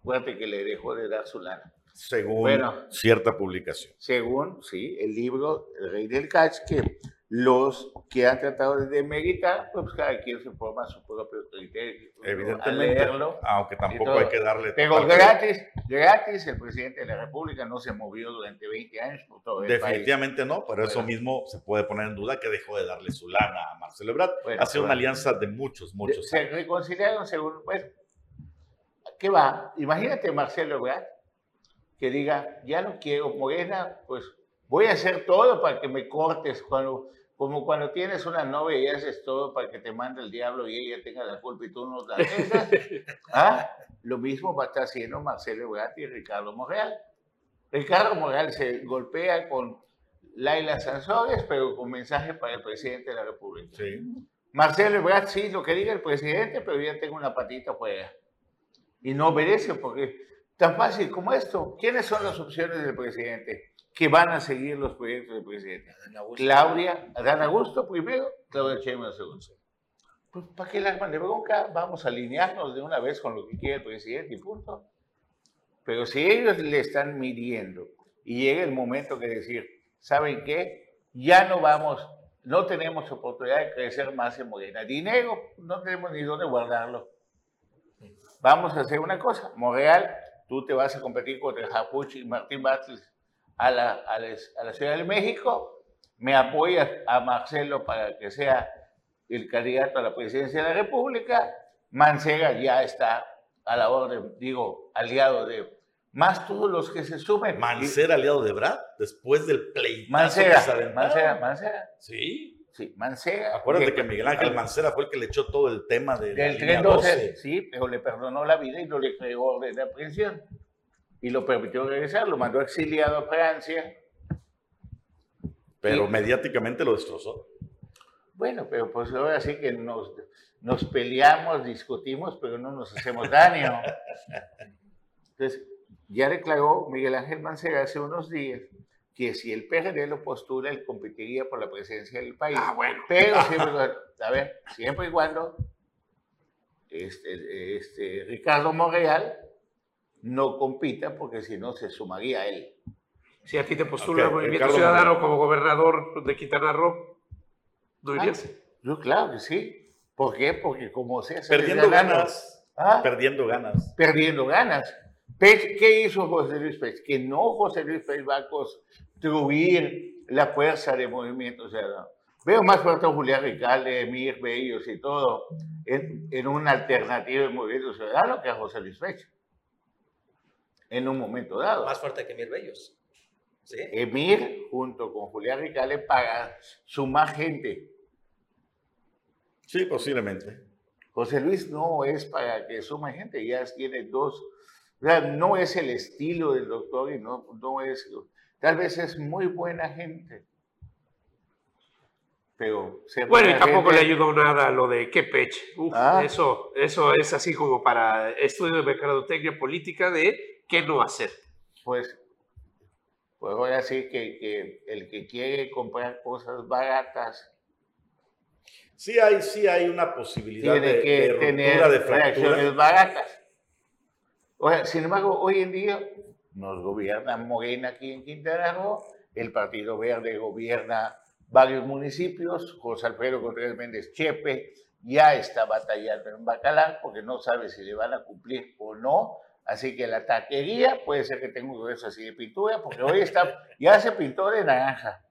Acuérdate que le dejó de dar su lana. Según Bueno. cierta publicación. Según, sí, el libro El Rey del Catch, que los que han tratado de demeritar, pues cada quien se forma su propio criterio. Evidentemente, leerlo, aunque tampoco hay que darle... Pero gratis, gratis, el presidente de la República no se movió durante 20 años por todo el país. Definitivamente no, pero eso Bueno. mismo se puede poner en duda que dejó de darle su lana a Marcelo Ebrard. Bueno, ha sido bueno. una alianza de muchos, muchos Se años. reconciliaron según, pues, ¿qué va? Imagínate Marcelo Ebrard que diga, ya no quiero Morena, pues voy a hacer todo para que me cortes, cuando, como cuando tienes una novia y haces todo para que te mande el diablo y ella tenga la culpa y tú no la tengas. [laughs] ¿Ah? Lo mismo va a estar haciendo Marcelo Ebrard y Ricardo Morreal. Ricardo Morreal se golpea con Laila Sansores, pero con mensaje para el presidente de la República. Sí. Marcelo Ebrard, sí, lo que diga el presidente, pero ya tengo una patita fuera. Y no obedece porque tan fácil como esto. ¿Quiénes son las opciones del presidente que van a seguir los proyectos del presidente? Claudia, Adán Augusto primero, Claudia Sheinbaum segundo. Pues, ¿para qué la arman de bronca? Vamos a alinearnos de una vez con lo que quiere el presidente y punto. Pero si ellos le están midiendo y llega el momento que decir, ¿saben qué? Ya no vamos, no tenemos oportunidad de crecer más en Morena. Dinero, no tenemos ni dónde guardarlo. Vamos a hacer una cosa. Monreal, tú te vas a competir contra Japuch y Martín Bartels a la, a, la, a la Ciudad de México. Me apoyas a Marcelo para que sea el candidato a la presidencia de la República. Mancera ya está a la orden, digo, aliado de más todos los que se sumen. Mancera aliado de Ebrard después del pleitazo que se Mancera, aventaron. Mancera, Mancera. Sí. Sí, Mancera. Acuérdate que Miguel Ángel Mancera fue el que le echó todo el tema de Del tren 12, 12. sí, pero le perdonó la vida y no le creó orden de aprehensión. Y lo permitió regresar, lo mandó exiliado a Francia. Pero mediáticamente lo destrozó. Bueno, pero pues ahora sí que nos, nos peleamos, discutimos, pero no nos hacemos daño. [laughs] Entonces, ya declaró Miguel Ángel Mancera hace unos días que si el PRD lo postula, él competiría por la presidencia del país. Ah, bueno. Pero [laughs] siempre, y cuando- a ver, siempre y cuando este, este, Ricardo Monreal no compita, porque si no se sumaría a él. Si a ti te postula Ok, el Movimiento Ricardo Ciudadano Monreal. como gobernador de Quintana Roo, ¿no irías? Yo, claro que sí. ¿Por qué? Porque como sea, se Perdiendo les da gana. ganas. ¿Ah? Perdiendo ganas. perdiendo ganas. Pech, ¿Qué hizo José Luis Pech? Que no José Luis Pech va a construir la fuerza de movimiento ciudadano. Veo más fuerte a Julián Ricalde, Emir Bellos y todo en, en una alternativa de movimiento ciudadano que a José Luis Pech. En un momento dado. Más fuerte que Mir Bellos. ¿Sí? Emir, junto con Julián Ricalde, para sumar gente. Sí, posiblemente. José Luis no es para que sume gente, ya tiene dos. O sea, no es el estilo del doctor y no, no es. Tal vez es muy buena gente. Pero. Bueno, y tampoco le ayudó nada lo de Kepech. Uf, Ah. eso, eso es así como para estudio de mercadotecnia política de qué no hacer. Pues. Pues ahora sí que, que el que quiere comprar cosas baratas Sí hay, sí hay una posibilidad tiene de, que de tener ruptura, de fractura. reacciones baratas. O sin embargo, hoy en día nos gobierna Morena aquí en Quintana Roo, el Partido Verde gobierna varios municipios, José Alfredo Contreras Méndez Chepe ya está batallando en Bacalar porque no sabe si le van a cumplir o no, así que la taquería puede ser que tenga un grueso así de pintura, porque hoy está, ya se pintó de naranja,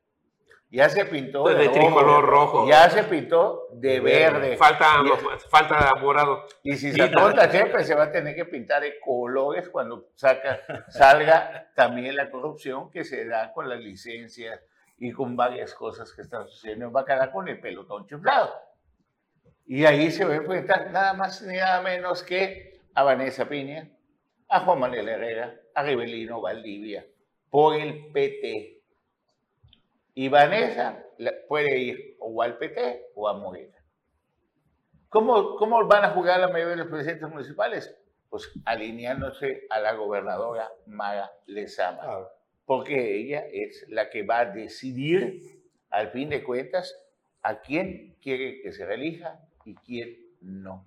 ya se pintó de, De rojo, tricolor rojo. ya se pintó de verde. Falta, Ya- falta morado. y si sacó siempre se va a tener que pintar de colores cuando saca, salga también la corrupción que se da con las licencias y con varias cosas que están sucediendo en Bacalar con el pelotón chiflado. Y ahí se va a enfrentar nada más ni nada menos que a Vanessa Piña, a Juan Manuel Herrera, a Rivelino Valdivia, por el PT. Y Vanessa puede ir o al PT o a Morena. ¿Cómo, ¿Cómo van a jugar la mayoría de los presidentes municipales? Pues alineándose a la gobernadora Mara Lezama, porque ella es la que va a decidir, al fin de cuentas, a quién quiere que se reelija y quién no.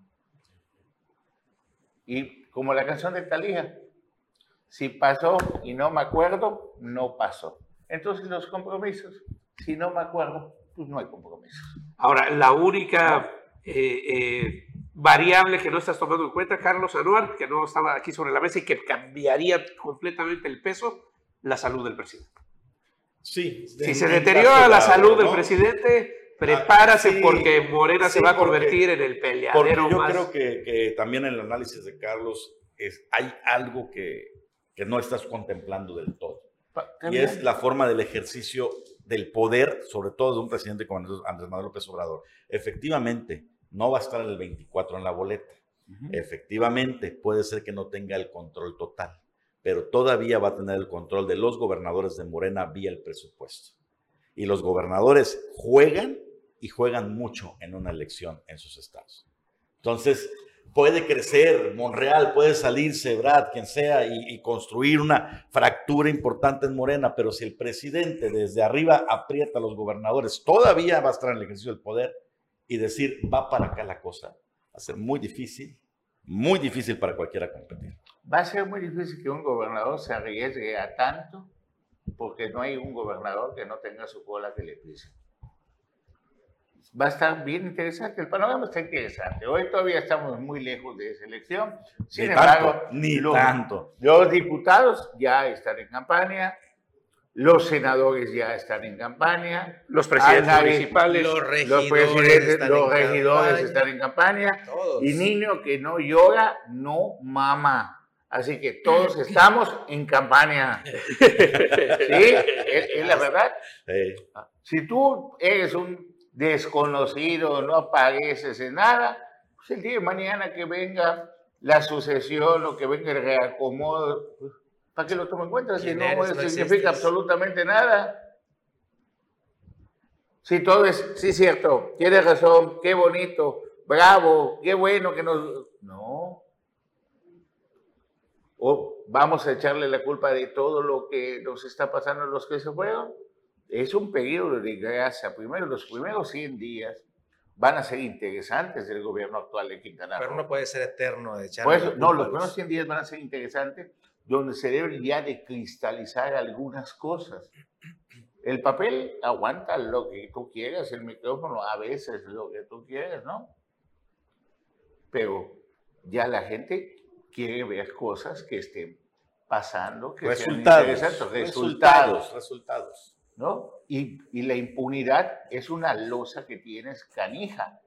Y como la canción de Talía, si pasó y no me acuerdo, no pasó. Entonces los compromisos, si no me acuerdo, pues no hay compromisos. Ahora, la única eh, eh, variable que no estás tomando en cuenta, Carlos Anuar, que no estaba aquí sobre la mesa y que cambiaría completamente el peso, la salud del presidente. Sí. Si se deteriora la salud del presidente, prepárase sí, porque Morena se va a porque- convertir en el Porque peleadero yo más. creo que, que también en el análisis de Carlos es, hay algo que, que no estás contemplando del todo. Pa- Y es la forma del ejercicio del poder, sobre todo de un presidente como Andrés Manuel López Obrador. Efectivamente, no va a estar el 24 en la boleta. Efectivamente, puede ser que no tenga el control total, pero todavía va a tener el control de los gobernadores de Morena vía el presupuesto. Y los gobernadores juegan y juegan mucho en una elección en sus estados. Entonces, puede crecer Monreal, puede salirse Brad, quien sea, y, y construir una fractura importante en Morena, pero si el presidente desde arriba aprieta a los gobernadores, todavía va a estar en el ejercicio del poder y decir, va para acá la cosa, va a ser muy difícil, muy difícil para cualquiera competir. Va a ser muy difícil que un gobernador se arriesgue a tanto porque no hay un gobernador que no tenga su cola que le pise. Va a estar bien interesante, el panorama está interesante. Hoy todavía estamos muy lejos de esa elección. Sin ni embargo, tanto, ni los, tanto. los diputados ya están en campaña, los senadores ya están en campaña, Los presidentes nadie- municipales. Los los regidores, presidentes, están los en regidores campaña. están en campaña. Todos. Y niño que no llora, no mama. Así que todos estamos en campaña. [laughs] Sí, es, es la verdad. Eh, Si tú eres un desconocido, no apareces en nada, pues el día de mañana que venga la sucesión o que venga el reacomodo, pues, ¿para qué lo tomo en cuenta? Si ¿Quién no, significa existes. absolutamente nada. Si todo es, sí, cierto, tienes razón, qué bonito, bravo, qué bueno que nos... No. O vamos a echarle la culpa de todo lo que nos está pasando a los que se fueron. Es un periodo de grasa. Primero, los primeros 100 días van a ser interesantes del gobierno actual de Quintana Roo. Pero no puede ser eterno de eso, la no, los primeros 100 días van a ser interesantes, donde se deben ya de cristalizar algunas cosas. El papel aguanta lo que tú quieras, el micrófono a veces lo que tú quieras, ¿no? Pero ya la gente quiere ver cosas que estén pasando, que sean resultados, interesantes, resultados, resultados. ¿No? Y, y la impunidad es una losa que tienes canija.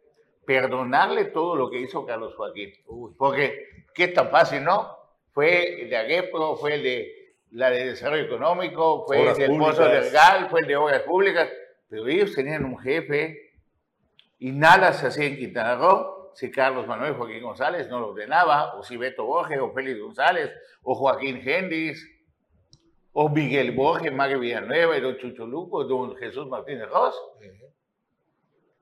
Perdonarle todo lo que hizo Carlos Joaquín. Porque, ¿qué tan fácil, no? Fue el de Aguepro, fue el de la de Desarrollo Económico, fue Obras el de Pozo del Gal, fue el de Obras Públicas. Pero ellos tenían un jefe y nada se hacía en Quintana Roo si Carlos Manuel Joaquín González no lo ordenaba, o si Beto Borges, o Félix González, o Joaquín Hendrix, o Miguel Borges, Mario Villanueva, y don Chucho Luco, don Jesús Martínez Ross.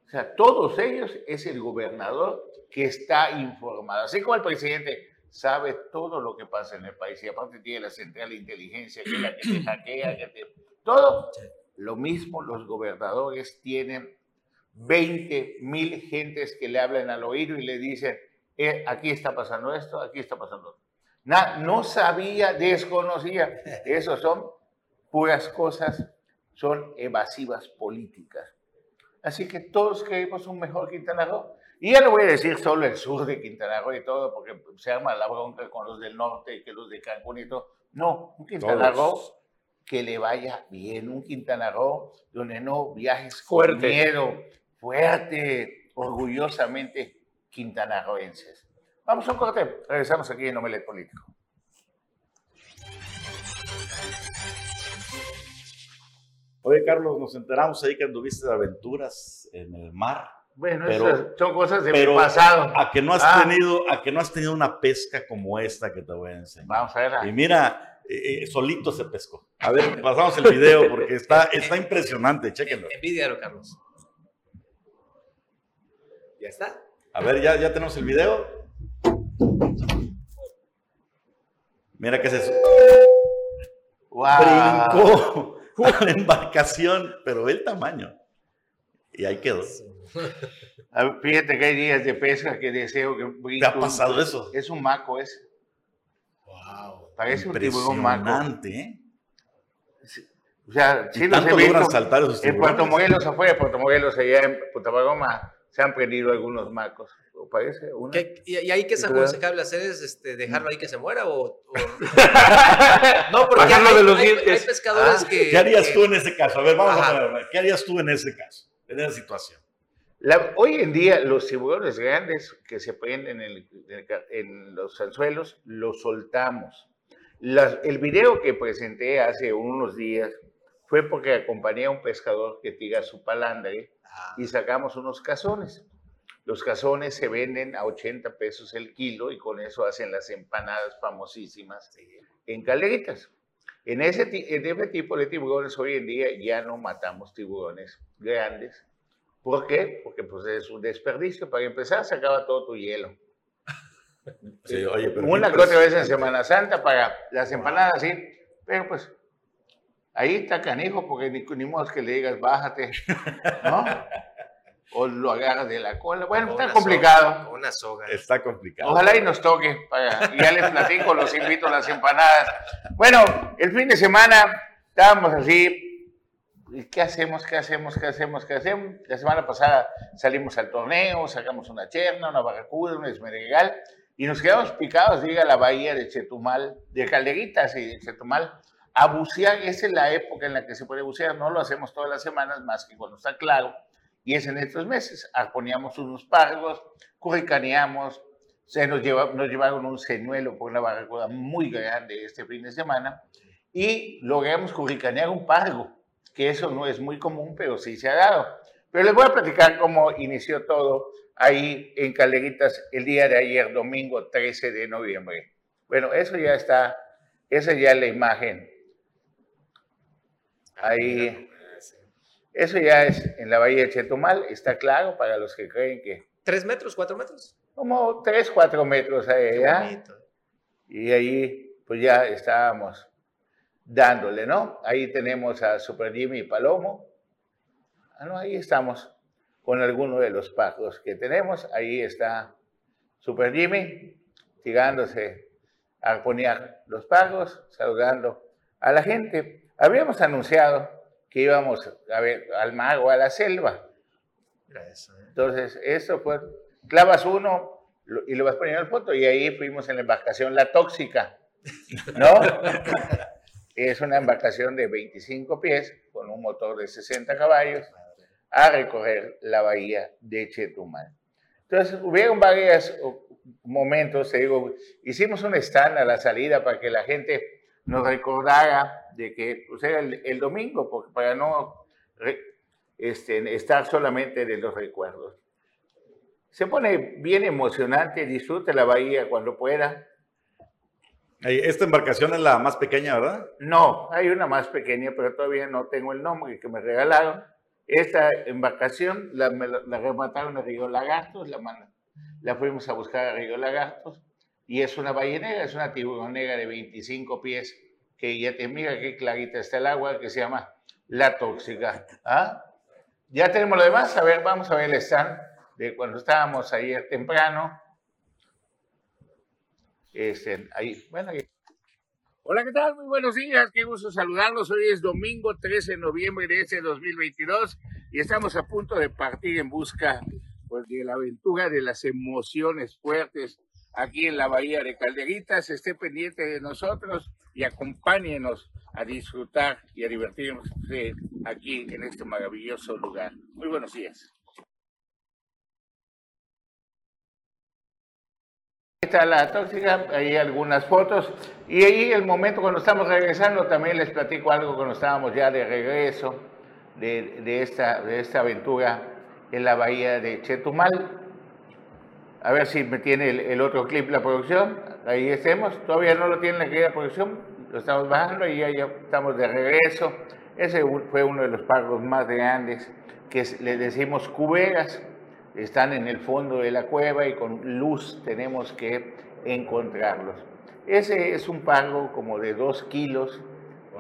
O sea, todos ellos es el gobernador que está informado. Así como el presidente sabe todo lo que pasa en el país y aparte tiene la central de inteligencia que es la que te hackea, que te... [clears throat] Todo. Lo mismo los gobernadores tienen 20 mil gentes que le hablan al oído y le dicen, eh, aquí está pasando esto, aquí está pasando esto. Na- no sabía, desconocía. Eso son puras cosas, son evasivas políticas. Así que todos queremos un mejor Quintana Roo. Y ya no voy a decir solo el sur de Quintana Roo y todo, porque se arma la bronca con los del norte y que los de Cancún y todo. No, un Quintana Roo que le vaya bien, un Quintana Roo donde no viajes con Fuerte. miedo, fuerte, orgullosamente quintanarroenses. Vamos a un corte, regresamos aquí en Omelet Político. Oye, Carlos, nos enteramos ahí que anduviste de aventuras en el mar. Bueno, Pero- esas son cosas de pero mi pasado. A que no has Ah. tenido, a que no has tenido una pesca como esta que te voy a enseñar. Vamos a verla. Y mira, eh, eh, solito se pescó. A ver, pasamos el video porque está, está impresionante, chéquenlo. Envidialo, Carlos. Ya está. A ver, ya, ya tenemos el video. Mira qué es eso. Wow. Brincó [laughs] a la embarcación, pero ve el tamaño. Y ahí quedó. Ver, Fíjate que hay días de pesca que deseo que ¿Te brinque ha un- pasado eso? Es un maco ese. Wow. Parece un tiburón maco. ¿eh? O sea, sí Y los he visto. saltar esos En Puerto. Morelos, afuera de Puerto Morelos, allá en Punta Paloma, se han prendido algunos macos. ¿O parece? Una. ¿Qué- y, y ahí qué es aconsejable hacer? ¿Es este, dejarlo ahí que se muera o...? o- [laughs] no, porque hay, de los hay- hay pescadores Ah, que... ¿Qué harías que- tú en ese caso? A ver, vamos Ajá. a poner, ¿qué harías tú en ese caso? En esa situación. La- hoy en día los tiburones grandes que se prenden en, el- en el ca- en los anzuelos los soltamos. Las- el video que presenté hace unos días fue porque acompañé a un pescador que tira su palandre Ah, y sacamos unos cazones. Los cazones se venden a 80 pesos el kilo y con eso hacen las empanadas famosísimas en calderitas. En ese, en ese tipo de tiburones hoy en día ya no matamos tiburones grandes. ¿Por qué? Porque pues es un desperdicio. Para empezar, se acaba todo tu hielo. [laughs] Sí, oye, pero Una que otra vez en. Semana Santa para las empanadas, sí. Pero pues ahí está canijo porque ni, ni modo que le digas bájate, ¿no? O lo agarras de la cola. Bueno, está complicado. soga, una soga. Está complicado. Ojalá y nos toque. para- y ya les platico, los invito a las empanadas. Bueno, el fin de semana estábamos así. ¿y ¿Qué hacemos? ¿Qué hacemos? ¿Qué hacemos? ¿Qué hacemos? La semana pasada salimos al torneo, sacamos una cherna, una barracuda, un esmeralgal y nos quedamos picados, diga la bahía de Chetumal, de Calderitas y de Chetumal. A bucear, esa es la época en la que se puede bucear, no lo hacemos todas las semanas, más que cuando está claro, y es en estos meses. Arponíamos unos pargos, curricaneamos, se nos, lleva, nos llevaron un señuelo por una barracuda muy grande este fin de semana y logramos curricanear un pargo, que eso no es muy común, pero sí se ha dado. Pero les voy a platicar cómo inició todo ahí en Calderitas el día de ayer, domingo 13 de noviembre. Bueno, eso ya está, esa ya es la imagen. Ahí, eso ya es en la bahía de Chetumal, está claro para los que creen que ¿Tres metros, cuatro metros? como 3, 4 metros ahí, Qué ¿ya? bonito. Y ahí, pues ya estábamos dándole, ¿no? Ahí tenemos a Super Jimmy y Palomo. Ah, no, ahí estamos con alguno de los pájaros que tenemos. Ahí está Super Jimmy tirándose a arponear los pájaros, saludando a la gente. Habíamos anunciado que íbamos a ver al mar o a la selva. ¿eh? Entonces, eso fue, clavas uno y lo vas poniendo en foto y ahí fuimos en la embarcación La Tóxica, ¿no? [laughs] es una embarcación de 25 pies con un motor de 60 caballos a recorrer la bahía de Chetumal. Entonces, hubieron varios o, momentos, te digo, hicimos un stand a la salida para que la gente nos recordara de que pues, era el, el domingo, porque para no re- este, estar solamente de los recuerdos. Se pone bien emocionante, disfrute la bahía cuando pueda. Esta embarcación es la más pequeña, ¿verdad? No, hay una más pequeña, pero todavía no tengo el nombre que me regalaron. Esta embarcación la, la- remataron a Río Lagartos, la, la fuimos a buscar a Río Lagartos, y es una ballenera, es una tiburonera de 25 pies, que ya te mira qué clarita está el agua, que se llama La Tóxica. ¿Ah? Ya tenemos lo demás. A ver, vamos a ver el stand de cuando estábamos ayer temprano. Este, ahí, bueno, ahí. Hola, ¿qué tal? Muy buenos días, qué gusto saludarlos. Hoy es domingo 13 de noviembre de este 2022 y estamos a punto de partir en busca pues, de la aventura, de las emociones fuertes aquí en la Bahía de Calderitas. Esté pendiente de nosotros y acompáñenos a disfrutar y a divertirnos aquí en este maravilloso lugar. Muy buenos días. está la tóxica, hay algunas fotos. Y ahí el momento cuando estamos regresando, también les platico algo cuando estábamos ya de regreso de, de esta, de esta aventura en la bahía de Chetumal. A ver si me tiene el, el otro clip la producción. Ahí estemos. Todavía no lo tiene la querida producción. Lo estamos bajando y ya, ya estamos de regreso. Ese fue uno de los pagos más grandes que le decimos cuberas están en el fondo de la cueva y con luz tenemos que encontrarlos. Ese es un pango como de dos kilos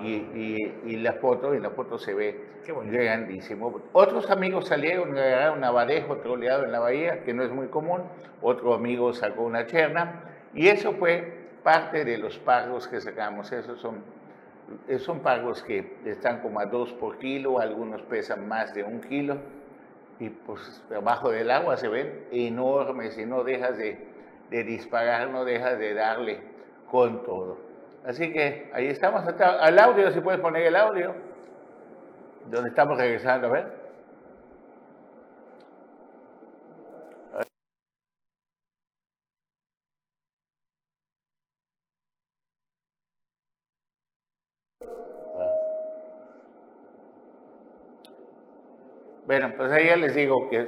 y, y, la foto, en la foto se ve grandísimo. Otros amigos salieron, agarraron un abadejo troleado en la bahía, que no es muy común. Otro amigo sacó una cherna y eso fue parte de los pagos que sacamos. Esos son, son pagos que están como a dos por kilo, algunos pesan más de un kilo y pues debajo del agua se ven enormes y no dejas de, de disparar, no dejas de darle con todo. Así que ahí estamos, al audio, si puedes poner el audio, donde estamos regresando, a ver. Bueno, pues ahí ya les digo que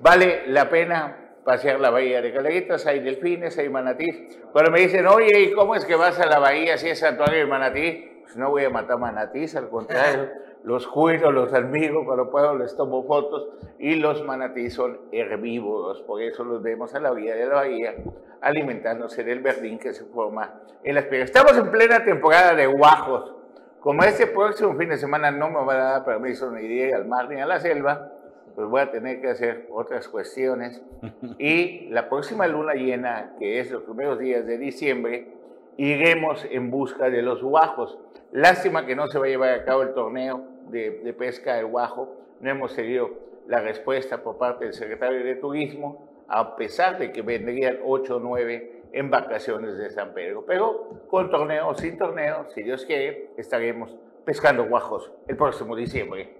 vale la pena pasear la bahía de Calaguitas, hay delfines, hay manatís. Cuando me dicen, oye, ¿y cómo es que vas a la bahía si es santuario de manatí? Pues no voy a matar manatís, al contrario, [laughs] los cuido, los admiro, cuando puedo les tomo fotos y los manatís son herbívoros, por eso los vemos a la orilla de la bahía alimentándose del verdín que se forma en las piedras. Estamos en plena temporada de guajos. Como este próximo fin de semana no me va a dar permiso ni ir al mar ni a la selva, pues voy a tener que hacer otras cuestiones. [laughs] Y la próxima luna llena, que es los primeros días de diciembre, iremos en busca de los guajos. Lástima que no se va a llevar a cabo el torneo de, de pesca del guajo. No hemos tenido la respuesta por parte del secretario de Turismo, a pesar de que vendrían 8 o 9 en vacaciones de San Pedro. Pero con torneo o sin torneo, si Dios quiere, estaremos pescando guajos el próximo diciembre.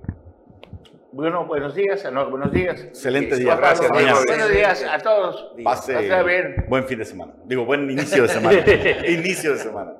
Bueno, buenos días, buenos días. Excelente día, gracias. Buenos días a todos. Pase buen fin de semana. Digo, buen inicio de semana. [laughs] inicio de semana.